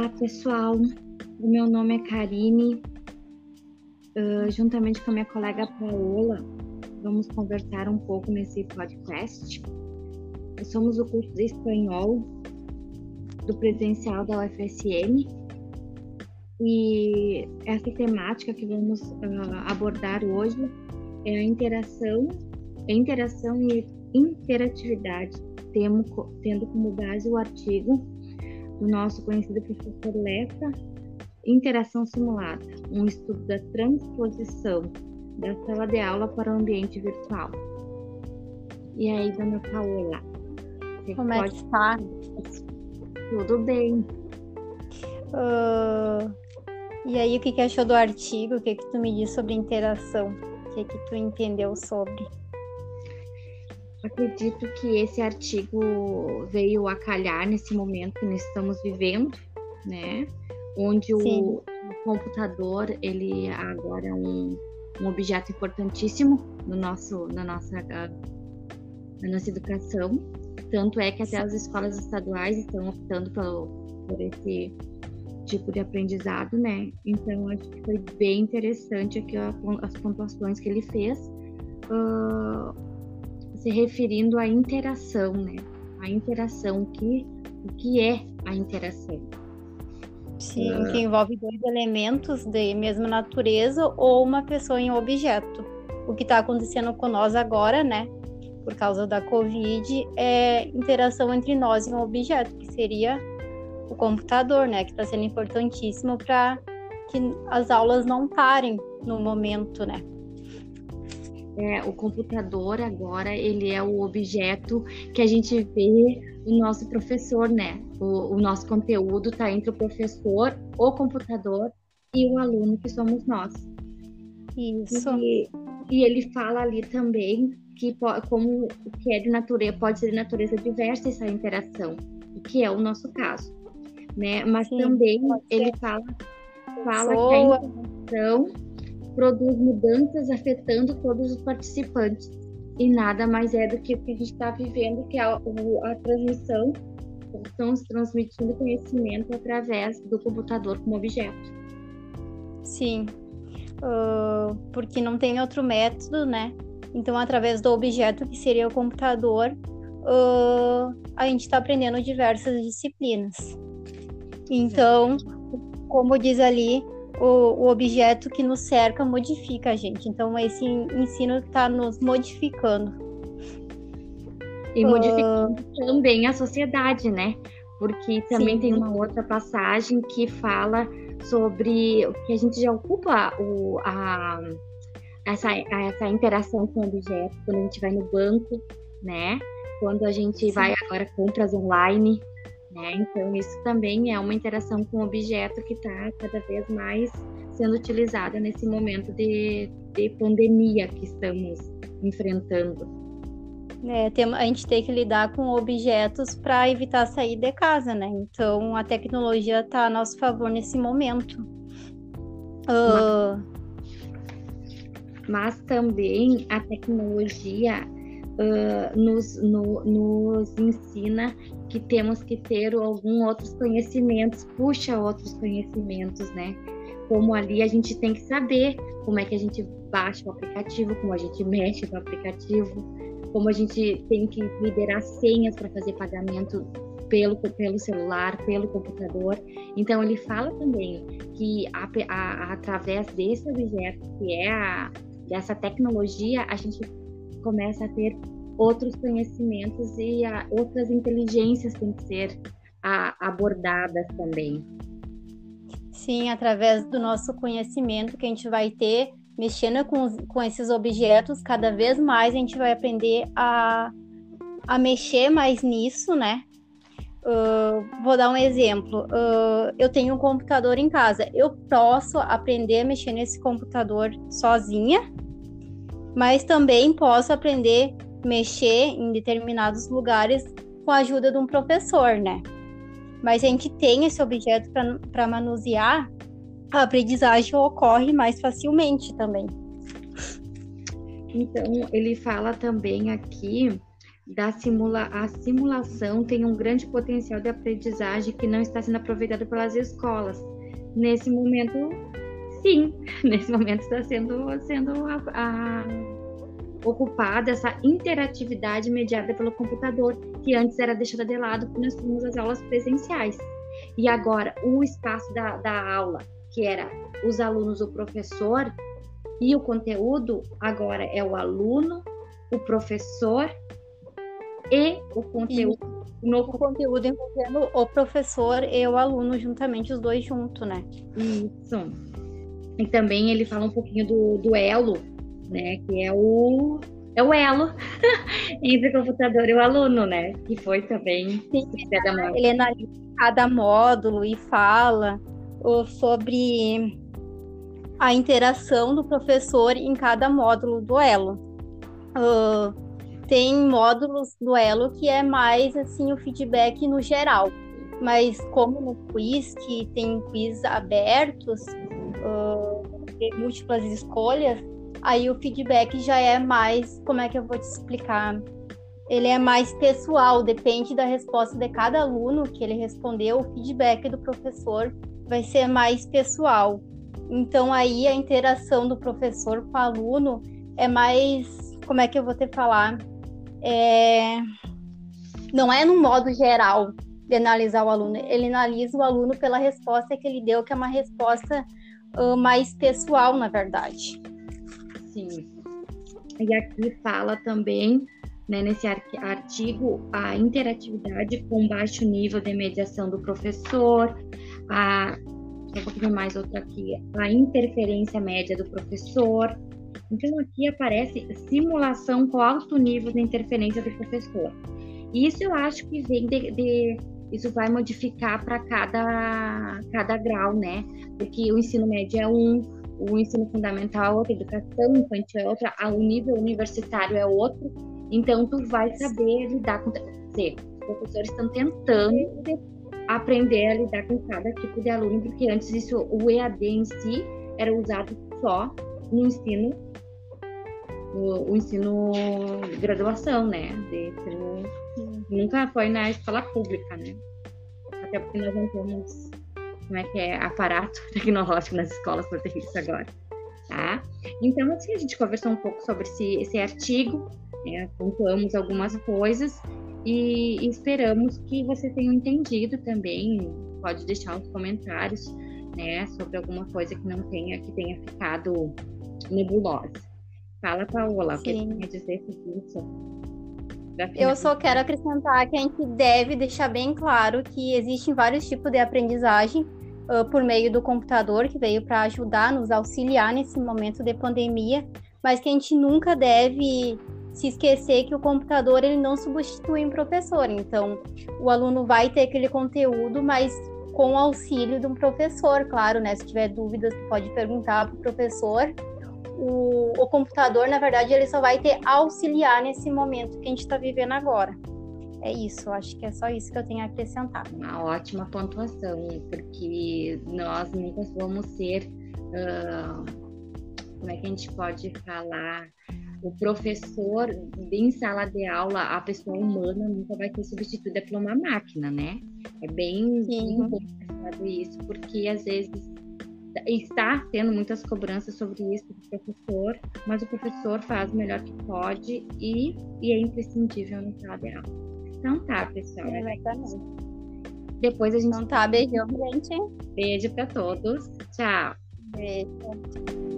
Olá, pessoal. O meu nome é Karine. Uh, juntamente com a minha colega Paola, vamos conversar um pouco nesse podcast. Nós somos o curso de espanhol do presencial da UFSM e essa temática que vamos uh, abordar hoje é a interação, a interação e interatividade, tendo como base o artigo do nosso conhecido professor Lessa, Interação Simulada, um estudo da transposição da sala de aula para o ambiente virtual. E aí, dona Paola? Como é que está? Tudo bem. Uh, e aí, o que, que achou do artigo? O que, que tu me disse sobre interação? O que, que tu entendeu sobre? Acredito que esse artigo veio a calhar nesse momento que nós estamos vivendo, né? Onde o, o, computador ele agora é um, um objeto importantíssimo no nosso, na nossa, na nossa educação. Tanto é que até as escolas estaduais estão optando por, por esse tipo de aprendizado, né? Então acho que foi bem interessante aqui as pontuações que ele fez. Uh, se referindo à interação, né? A interação, que, o que é a interação? Sim, uh... que envolve dois elementos de mesma natureza ou uma pessoa em um objeto. O que está acontecendo com nós agora, né? Por causa da Covid, é interação entre nós e um objeto, que seria o computador, né? Que está sendo importantíssimo para que as aulas não parem no momento, né? É, o computador agora ele é o objeto que a gente vê o nosso professor, né? O, o nosso conteúdo está entre o professor, o computador e o aluno que somos nós. Isso. E, e ele fala ali também que como o que é de natureza pode ser de natureza diversa essa interação, o que é o nosso caso, né? Mas Sim, também ele fala fala que a interação produz mudanças afetando todos os participantes. E nada mais é do que o que a gente está vivendo, que é a, a transmissão, estamos transmitindo conhecimento através do computador como objeto. Sim, uh, porque não tem outro método, né? Então, através do objeto que seria o computador, uh, a gente está aprendendo diversas disciplinas. Então, como diz ali, o, o objeto que nos cerca modifica a gente. Então, esse ensino está nos modificando. E modificando uh... também a sociedade, né? Porque também Sim. tem uma outra passagem que fala sobre o que a gente já ocupa o, a, essa, essa interação com o objeto, quando a gente vai no banco, né? Quando a gente Sim. vai agora compras online, né? Então, isso também é uma interação com o objeto que está cada vez mais sendo utilizada nesse momento de, de pandemia que estamos enfrentando. É, tem, a gente tem que lidar com objetos para evitar sair de casa, né? Então, a tecnologia está a nosso favor nesse momento. Uh... Mas, mas também a tecnologia uh, nos, no, nos ensina que temos que ter alguns outros conhecimentos, puxa outros conhecimentos, né? Como ali a gente tem que saber como é que a gente baixa o aplicativo, como a gente mexe no aplicativo, como a gente tem que liberar senhas para fazer pagamento pelo, pelo celular, pelo computador. Então, ele fala também que a, a, através desse objeto, que é a, dessa tecnologia, a gente começa a ter outros conhecimentos e a, outras inteligências têm que ser a, abordadas também. Sim, através do nosso conhecimento que a gente vai ter mexendo com, com esses objetos, cada vez mais a gente vai aprender a, a mexer mais nisso, né? Uh, vou dar um exemplo. Uh, eu tenho um computador em casa. Eu posso aprender a mexer nesse computador sozinha, mas também posso aprender mexer em determinados lugares com a ajuda de um professor, né? Mas a gente tem esse objeto para manusear, a aprendizagem ocorre mais facilmente também. Então, ele fala também aqui da simula a simulação tem um grande potencial de aprendizagem que não está sendo aproveitado pelas escolas. Nesse momento, sim, nesse momento está sendo, sendo a, a, ocupada essa interatividade mediada pelo computador, que antes era deixada de lado quando nós tínhamos as aulas presenciais. E agora, o espaço da, da aula, que era os alunos, o professor, e o conteúdo, agora é o aluno, o professor e o conteúdo. E novo conteúdo envolvendo o professor e o aluno juntamente, os dois juntos, né? Isso. E também ele fala um pouquinho do, do elo, né? Que é o é o elo entre o computador e o aluno, né? Que foi também. Sim, ele analisa cada módulo e fala sobre a interação do professor em cada módulo do elo. Uh, tem módulos do Elo que é mais assim o feedback no geral. Mas como no quiz, que tem quiz abertos, uh, múltiplas escolhas, aí o feedback já é mais, como é que eu vou te explicar? Ele é mais pessoal, depende da resposta de cada aluno que ele respondeu, o feedback do professor vai ser mais pessoal. Então aí a interação do professor com o aluno é mais, como é que eu vou te falar? é, não é no modo geral de analisar o aluno, ele analisa o aluno pela resposta que ele deu, que é uma resposta uh, mais pessoal, na verdade. Sim. E aqui fala também, né, nesse artigo, a interatividade com baixo nível de mediação do professor, a, um pouquinho mais outra aqui, a interferência média do professor, então, aqui aparece simulação com alto nível de interferência do professor. Isso eu acho que vem de, de isso vai modificar para cada, cada grau, né? Porque o ensino médio é um, o ensino fundamental é outro, a educação infantil é outra, o nível universitário é outro. Então, tu vai saber lidar com. Dizer, os professores estão tentando aprender a lidar com cada tipo de aluno, porque antes isso, o EAD em si era usado só no ensino o, o ensino de graduação, né? De ensino, nunca foi na escola pública, né? Até porque nós não temos, como é que é, aparato tecnológico nas escolas para ter isso agora, tá? Então, assim, a gente conversou um pouco sobre esse, esse artigo, né? pontuamos algumas coisas e esperamos que vocês tenham entendido também. Pode deixar os comentários, né, sobre alguma coisa que não tenha, que tenha ficado nebulosa. Fala, Paola, o que você quer dizer sobre isso? Eu só quero acrescentar que a gente deve deixar bem claro que existem vários tipos de aprendizagem uh, por meio do computador, que veio para ajudar, nos auxiliar nesse momento de pandemia, mas que a gente nunca deve se esquecer que o computador ele não substitui um professor. Então, o aluno vai ter aquele conteúdo, mas com o auxílio de um professor, claro, né? Se tiver dúvidas, pode perguntar para o professor o, o computador, na verdade, ele só vai ter auxiliar nesse momento que a gente está vivendo agora. É isso, acho que é só isso que eu tenho a acrescentar. Uma ótima pontuação, porque nós nunca vamos ser. Uh, como é que a gente pode falar? O professor em sala de aula, a pessoa humana nunca vai ser substituída por uma máquina, né? É bem, bem isso, porque às vezes está tendo muitas cobranças sobre isso do professor, mas o professor faz o melhor que pode e, e é imprescindível no sala de aula. Então tá, pessoal. Exatamente. Depois a gente. Então tá, beijão, gente. Beijo para todos. Tchau. Beijo.